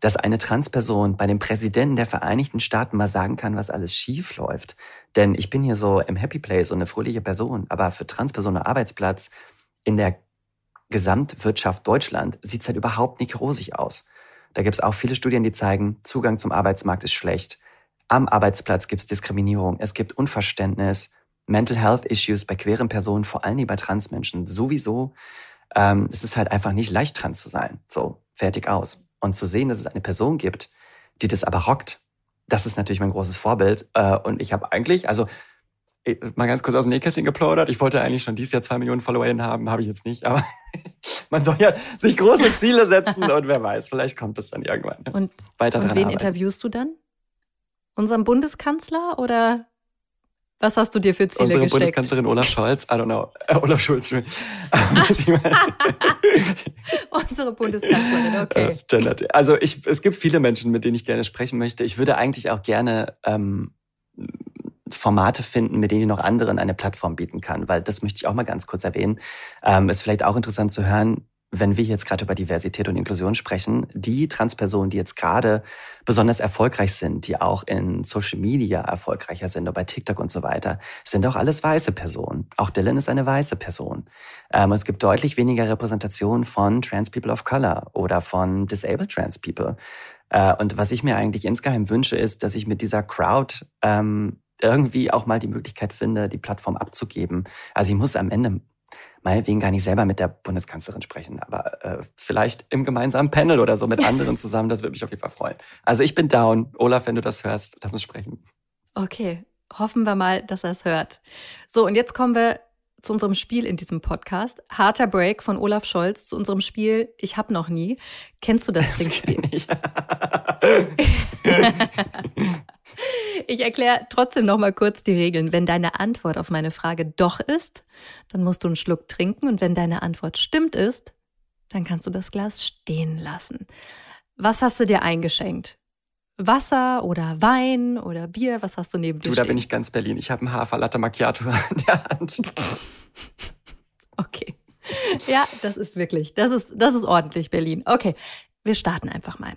Dass eine Transperson bei dem Präsidenten der Vereinigten Staaten mal sagen kann, was alles schief läuft. Denn ich bin hier so im Happy Place und eine fröhliche Person. Aber für Transpersonen Arbeitsplatz in der Gesamtwirtschaft Deutschland sieht es halt überhaupt nicht rosig aus. Da gibt es auch viele Studien, die zeigen, Zugang zum Arbeitsmarkt ist schlecht. Am Arbeitsplatz gibt es Diskriminierung, es gibt Unverständnis, Mental Health Issues bei queeren Personen, vor allem bei Transmenschen sowieso. Ähm, es ist halt einfach nicht leicht, trans zu sein. So, fertig aus. Und zu sehen, dass es eine Person gibt, die das aber rockt, das ist natürlich mein großes Vorbild. Äh, und ich habe eigentlich, also mal ganz kurz aus dem Nähkästchen geplaudert. Ich wollte eigentlich schon dieses Jahr zwei Millionen FollowerInnen haben, habe ich jetzt nicht, aber man soll ja sich große Ziele setzen und wer weiß, vielleicht kommt es dann irgendwann. Ne? Und, Weiter und wen arbeiten. interviewst du dann? Unseren Bundeskanzler oder was hast du dir für Ziele Unsere gesteckt? Bundeskanzlerin Olaf Scholz, I don't know, äh, Olaf Schulz. Unsere Bundeskanzlerin, okay. Also ich, es gibt viele Menschen, mit denen ich gerne sprechen möchte. Ich würde eigentlich auch gerne ähm, Formate finden, mit denen ich noch anderen eine Plattform bieten kann, weil das möchte ich auch mal ganz kurz erwähnen. Ähm, ist vielleicht auch interessant zu hören, wenn wir jetzt gerade über Diversität und Inklusion sprechen, die Transpersonen, die jetzt gerade besonders erfolgreich sind, die auch in Social Media erfolgreicher sind, oder bei TikTok und so weiter, sind auch alles weiße Personen. Auch Dylan ist eine weiße Person. Ähm, es gibt deutlich weniger Repräsentation von Trans People of Color oder von Disabled Trans People. Äh, und was ich mir eigentlich insgeheim wünsche, ist, dass ich mit dieser Crowd ähm, irgendwie auch mal die Möglichkeit finde, die Plattform abzugeben. Also ich muss am Ende meinetwegen gar nicht selber mit der Bundeskanzlerin sprechen, aber äh, vielleicht im gemeinsamen Panel oder so mit anderen zusammen, das würde mich auf jeden Fall freuen. Also ich bin down. Olaf, wenn du das hörst, lass uns sprechen. Okay, hoffen wir mal, dass er es hört. So, und jetzt kommen wir zu unserem Spiel in diesem Podcast. Harter Break von Olaf Scholz zu unserem Spiel Ich hab noch nie. Kennst du das Trinkspiel? Ich erkläre trotzdem noch mal kurz die Regeln. Wenn deine Antwort auf meine Frage doch ist, dann musst du einen Schluck trinken und wenn deine Antwort stimmt ist, dann kannst du das Glas stehen lassen. Was hast du dir eingeschenkt? Wasser oder Wein oder Bier? Was hast du neben dir? Du, da bin ich ganz Berlin. Ich habe einen Hafer Latte Macchiato in der Hand. Okay. Ja, das ist wirklich, das ist, das ist ordentlich Berlin. Okay, wir starten einfach mal.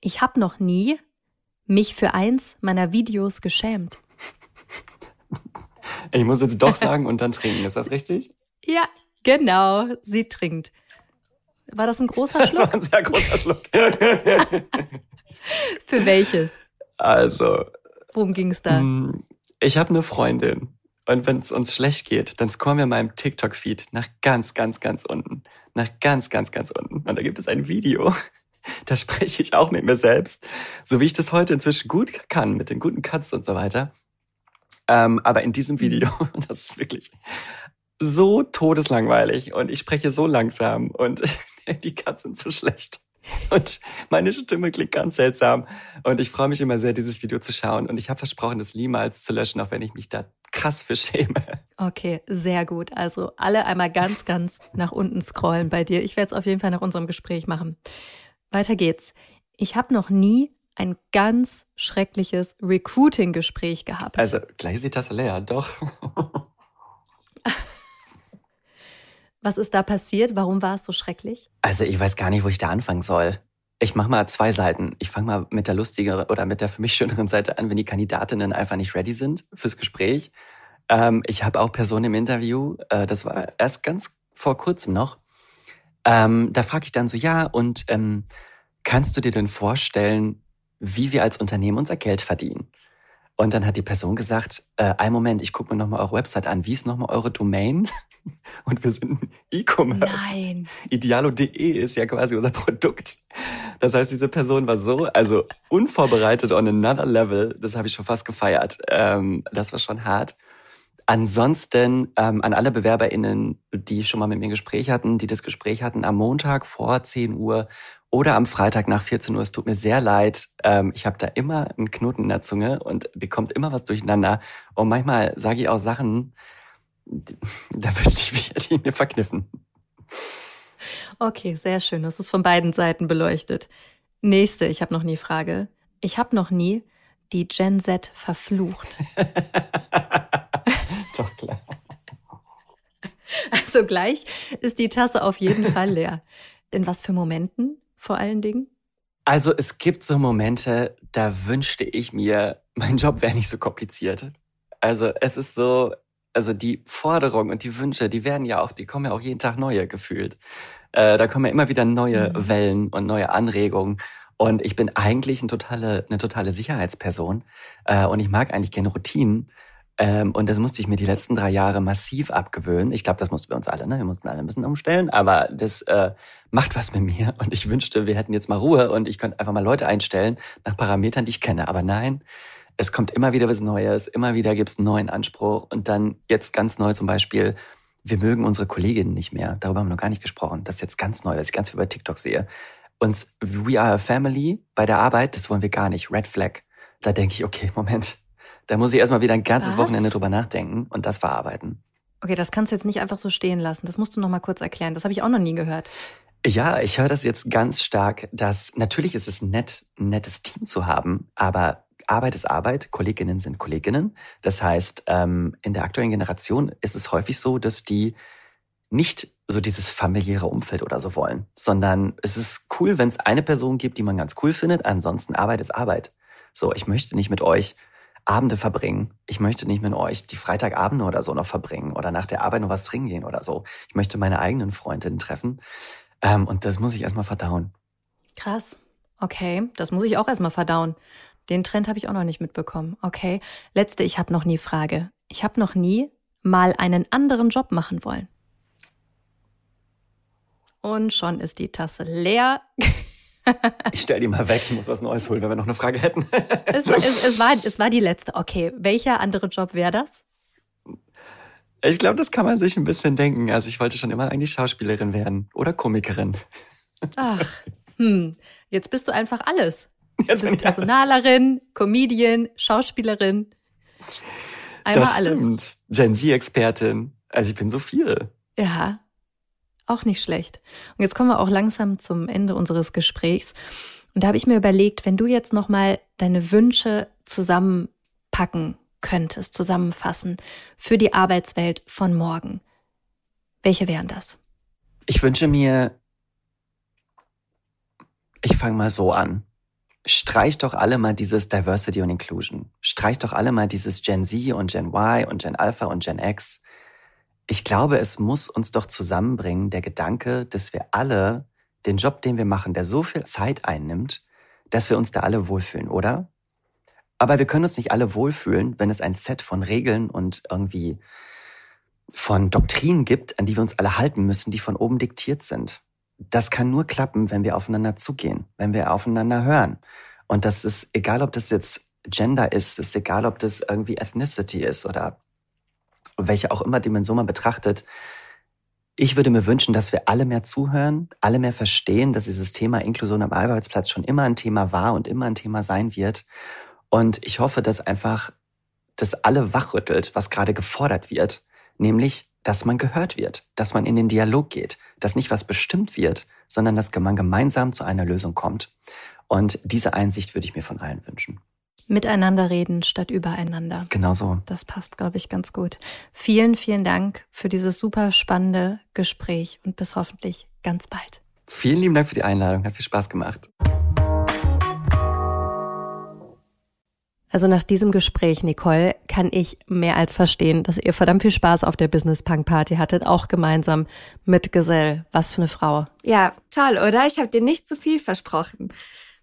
Ich habe noch nie mich für eins meiner Videos geschämt. Ich muss jetzt doch sagen und dann trinken, ist das richtig? Ja, genau. Sie trinkt. War das ein großer Schluck? Das war ein sehr großer Schluck. für welches? Also. Worum ging es da? Mm, ich habe eine Freundin. Und wenn es uns schlecht geht, dann scrollen wir meinem TikTok-Feed nach ganz, ganz, ganz unten. Nach ganz, ganz, ganz unten. Und da gibt es ein Video, da spreche ich auch mit mir selbst, so wie ich das heute inzwischen gut kann, mit den guten Cuts und so weiter. Ähm, aber in diesem Video, das ist wirklich so todeslangweilig und ich spreche so langsam und die Cuts sind so schlecht. Und meine Stimme klingt ganz seltsam. Und ich freue mich immer sehr, dieses Video zu schauen. Und ich habe versprochen, das niemals zu löschen, auch wenn ich mich da krass für schäme. Okay, sehr gut. Also alle einmal ganz, ganz nach unten scrollen bei dir. Ich werde es auf jeden Fall nach unserem Gespräch machen. Weiter geht's. Ich habe noch nie ein ganz schreckliches Recruiting-Gespräch gehabt. Also, gleich ist die Tasse leer, doch. Was ist da passiert? Warum war es so schrecklich? Also, ich weiß gar nicht, wo ich da anfangen soll. Ich mache mal zwei Seiten. Ich fange mal mit der lustigeren oder mit der für mich schöneren Seite an, wenn die Kandidatinnen einfach nicht ready sind fürs Gespräch. Ähm, ich habe auch Personen im Interview, äh, das war erst ganz vor kurzem noch, ähm, da frage ich dann so, ja, und ähm, kannst du dir denn vorstellen, wie wir als Unternehmen unser Geld verdienen? Und dann hat die Person gesagt, äh, ein Moment, ich gucke mir nochmal eure Website an. Wie ist nochmal eure Domain? Und wir sind E-Commerce. Nein. Idealo.de ist ja quasi unser Produkt. Das heißt, diese Person war so, also unvorbereitet on another level. Das habe ich schon fast gefeiert. Ähm, das war schon hart. Ansonsten ähm, an alle BewerberInnen, die schon mal mit mir ein Gespräch hatten, die das Gespräch hatten am Montag vor 10 Uhr oder am Freitag nach 14 Uhr, es tut mir sehr leid. Ähm, ich habe da immer einen Knoten in der Zunge und bekommt immer was durcheinander. Und manchmal sage ich auch Sachen, da wünsche ich mir, die mir verkniffen. Okay, sehr schön. Das ist von beiden Seiten beleuchtet. Nächste, ich habe noch nie Frage. Ich habe noch nie die Gen Z verflucht. Doch klar. Also gleich ist die Tasse auf jeden Fall leer. In was für Momenten vor allen Dingen? Also es gibt so Momente, da wünschte ich mir, mein Job wäre nicht so kompliziert. Also es ist so, also die Forderungen und die Wünsche, die werden ja auch, die kommen ja auch jeden Tag neue gefühlt. Äh, da kommen ja immer wieder neue mhm. Wellen und neue Anregungen. Und ich bin eigentlich eine totale, eine totale Sicherheitsperson. Äh, und ich mag eigentlich gerne Routinen. Ähm, und das musste ich mir die letzten drei Jahre massiv abgewöhnen. Ich glaube, das mussten wir uns alle, ne? Wir mussten alle ein bisschen umstellen, aber das äh, macht was mit mir. Und ich wünschte, wir hätten jetzt mal Ruhe und ich könnte einfach mal Leute einstellen nach Parametern, die ich kenne. Aber nein, es kommt immer wieder was Neues, immer wieder gibt es einen neuen Anspruch. Und dann jetzt ganz neu zum Beispiel, wir mögen unsere Kolleginnen nicht mehr. Darüber haben wir noch gar nicht gesprochen. Das ist jetzt ganz neu, was ich ganz viel bei TikTok sehe. Und We Are a Family bei der Arbeit, das wollen wir gar nicht. Red Flag. Da denke ich, okay, Moment, da muss ich erstmal wieder ein ganzes Was? Wochenende drüber nachdenken und das verarbeiten. Okay, das kannst du jetzt nicht einfach so stehen lassen. Das musst du noch mal kurz erklären. Das habe ich auch noch nie gehört. Ja, ich höre das jetzt ganz stark, dass natürlich ist es nett, ein nettes Team zu haben, aber Arbeit ist Arbeit, Kolleginnen sind Kolleginnen. Das heißt, ähm, in der aktuellen Generation ist es häufig so, dass die nicht so dieses familiäre Umfeld oder so wollen, sondern es ist cool, wenn es eine Person gibt, die man ganz cool findet. Ansonsten Arbeit ist Arbeit. So, ich möchte nicht mit euch Abende verbringen. Ich möchte nicht mit euch die Freitagabende oder so noch verbringen oder nach der Arbeit noch was trinken gehen oder so. Ich möchte meine eigenen Freundinnen treffen. Ähm, und das muss ich erstmal verdauen. Krass. Okay, das muss ich auch erstmal verdauen. Den Trend habe ich auch noch nicht mitbekommen. Okay. Letzte, ich habe noch nie Frage. Ich habe noch nie mal einen anderen Job machen wollen. Und schon ist die Tasse leer. ich stell die mal weg, ich muss was Neues holen, wenn wir noch eine Frage hätten. es, es, es, war, es war die letzte. Okay, welcher andere Job wäre das? Ich glaube, das kann man sich ein bisschen denken. Also ich wollte schon immer eigentlich Schauspielerin werden oder Komikerin. Ach, hm. Jetzt bist du einfach alles. Jetzt du bist Personalerin, Comedian, Schauspielerin. Einmal das stimmt. alles. Gen Z-Expertin. Also ich bin so viel. Ja, auch nicht schlecht. Und jetzt kommen wir auch langsam zum Ende unseres Gesprächs. Und da habe ich mir überlegt, wenn du jetzt nochmal deine Wünsche zusammenpacken könntest, zusammenfassen für die Arbeitswelt von morgen, welche wären das? Ich wünsche mir, ich fange mal so an. Streich doch alle mal dieses Diversity und Inclusion. Streich doch alle mal dieses Gen Z und Gen Y und Gen Alpha und Gen X. Ich glaube, es muss uns doch zusammenbringen, der Gedanke, dass wir alle den Job, den wir machen, der so viel Zeit einnimmt, dass wir uns da alle wohlfühlen, oder? Aber wir können uns nicht alle wohlfühlen, wenn es ein Set von Regeln und irgendwie von Doktrinen gibt, an die wir uns alle halten müssen, die von oben diktiert sind. Das kann nur klappen, wenn wir aufeinander zugehen, wenn wir aufeinander hören. Und das ist egal, ob das jetzt Gender ist, ist egal, ob das irgendwie Ethnicity ist oder welche auch immer Dimension man betrachtet. Ich würde mir wünschen, dass wir alle mehr zuhören, alle mehr verstehen, dass dieses Thema Inklusion am Arbeitsplatz schon immer ein Thema war und immer ein Thema sein wird. Und ich hoffe, dass einfach das alle wachrüttelt, was gerade gefordert wird, nämlich, dass man gehört wird, dass man in den Dialog geht, dass nicht was bestimmt wird, sondern dass man gemeinsam zu einer Lösung kommt. Und diese Einsicht würde ich mir von allen wünschen. Miteinander reden statt übereinander. Genau so. Das passt, glaube ich, ganz gut. Vielen, vielen Dank für dieses super spannende Gespräch und bis hoffentlich ganz bald. Vielen lieben Dank für die Einladung. Hat viel Spaß gemacht. Also nach diesem Gespräch, Nicole, kann ich mehr als verstehen, dass ihr verdammt viel Spaß auf der Business Punk Party hattet, auch gemeinsam mit Gesell. Was für eine Frau. Ja, toll, oder? Ich habe dir nicht zu viel versprochen.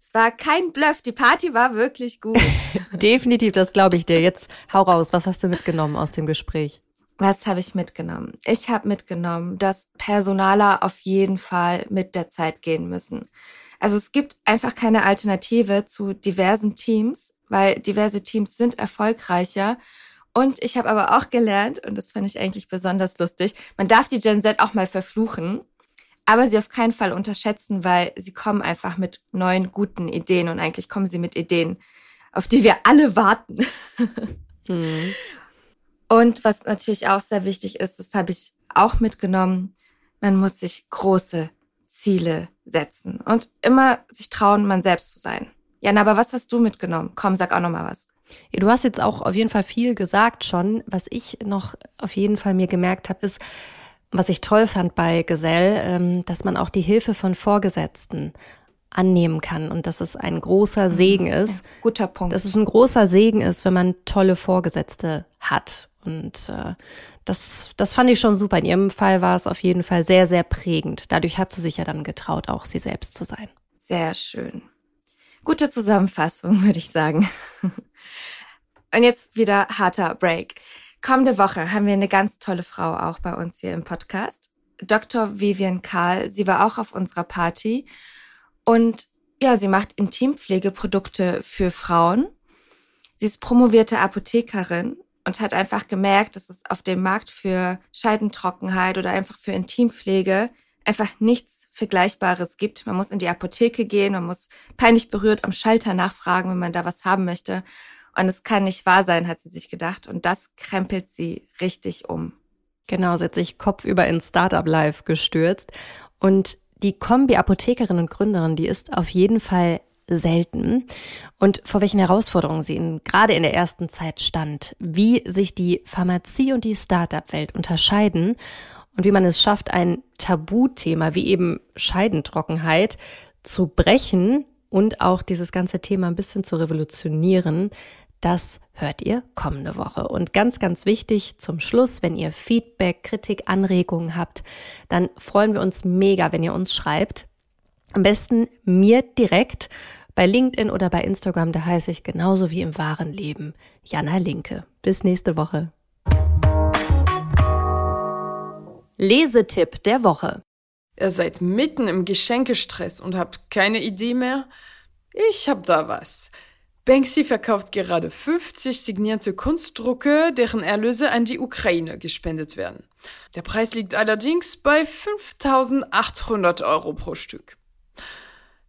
Es war kein Bluff, die Party war wirklich gut. Definitiv, das glaube ich dir. Jetzt hau raus, was hast du mitgenommen aus dem Gespräch? Was habe ich mitgenommen? Ich habe mitgenommen, dass Personaler auf jeden Fall mit der Zeit gehen müssen. Also es gibt einfach keine Alternative zu diversen Teams, weil diverse Teams sind erfolgreicher. Und ich habe aber auch gelernt, und das fand ich eigentlich besonders lustig, man darf die Gen Z auch mal verfluchen aber sie auf keinen Fall unterschätzen, weil sie kommen einfach mit neuen, guten Ideen und eigentlich kommen sie mit Ideen, auf die wir alle warten. mhm. Und was natürlich auch sehr wichtig ist, das habe ich auch mitgenommen, man muss sich große Ziele setzen und immer sich trauen, man selbst zu sein. Jan, aber was hast du mitgenommen? Komm, sag auch noch mal was. Du hast jetzt auch auf jeden Fall viel gesagt schon. Was ich noch auf jeden Fall mir gemerkt habe, ist, was ich toll fand bei Gesell, ähm, dass man auch die Hilfe von Vorgesetzten annehmen kann und dass es ein großer mhm. Segen ist. Ja, guter Punkt. Dass es ein großer Segen ist, wenn man tolle Vorgesetzte hat. Und äh, das, das fand ich schon super. In ihrem Fall war es auf jeden Fall sehr, sehr prägend. Dadurch hat sie sich ja dann getraut, auch sie selbst zu sein. Sehr schön. Gute Zusammenfassung, würde ich sagen. Und jetzt wieder harter Break. Kommende Woche haben wir eine ganz tolle Frau auch bei uns hier im Podcast. Dr. Vivian Karl. Sie war auch auf unserer Party. Und ja, sie macht Intimpflegeprodukte für Frauen. Sie ist promovierte Apothekerin und hat einfach gemerkt, dass es auf dem Markt für Scheidentrockenheit oder einfach für Intimpflege einfach nichts Vergleichbares gibt. Man muss in die Apotheke gehen, man muss peinlich berührt am Schalter nachfragen, wenn man da was haben möchte. Und es kann nicht wahr sein, hat sie sich gedacht. Und das krempelt sie richtig um. Genau, sie hat sich kopfüber ins Startup Life gestürzt. Und die Kombi Apothekerin und Gründerin, die ist auf jeden Fall selten. Und vor welchen Herausforderungen sie in, gerade in der ersten Zeit stand, wie sich die Pharmazie und die Startup-Welt unterscheiden und wie man es schafft, ein Tabuthema wie eben Scheidentrockenheit zu brechen und auch dieses ganze Thema ein bisschen zu revolutionieren, das hört ihr kommende Woche. Und ganz, ganz wichtig zum Schluss, wenn ihr Feedback, Kritik, Anregungen habt, dann freuen wir uns mega, wenn ihr uns schreibt. Am besten mir direkt bei LinkedIn oder bei Instagram, da heiße ich genauso wie im wahren Leben Jana Linke. Bis nächste Woche. Lesetipp der Woche. Ihr seid mitten im Geschenkestress und habt keine Idee mehr? Ich hab da was. Banksy verkauft gerade 50 signierte Kunstdrucke, deren Erlöse an die Ukraine gespendet werden. Der Preis liegt allerdings bei 5800 Euro pro Stück.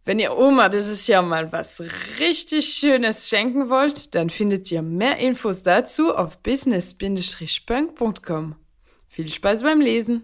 Wenn ihr Oma dieses Jahr mal was richtig Schönes schenken wollt, dann findet ihr mehr Infos dazu auf business-punk.com. Viel Spaß beim Lesen!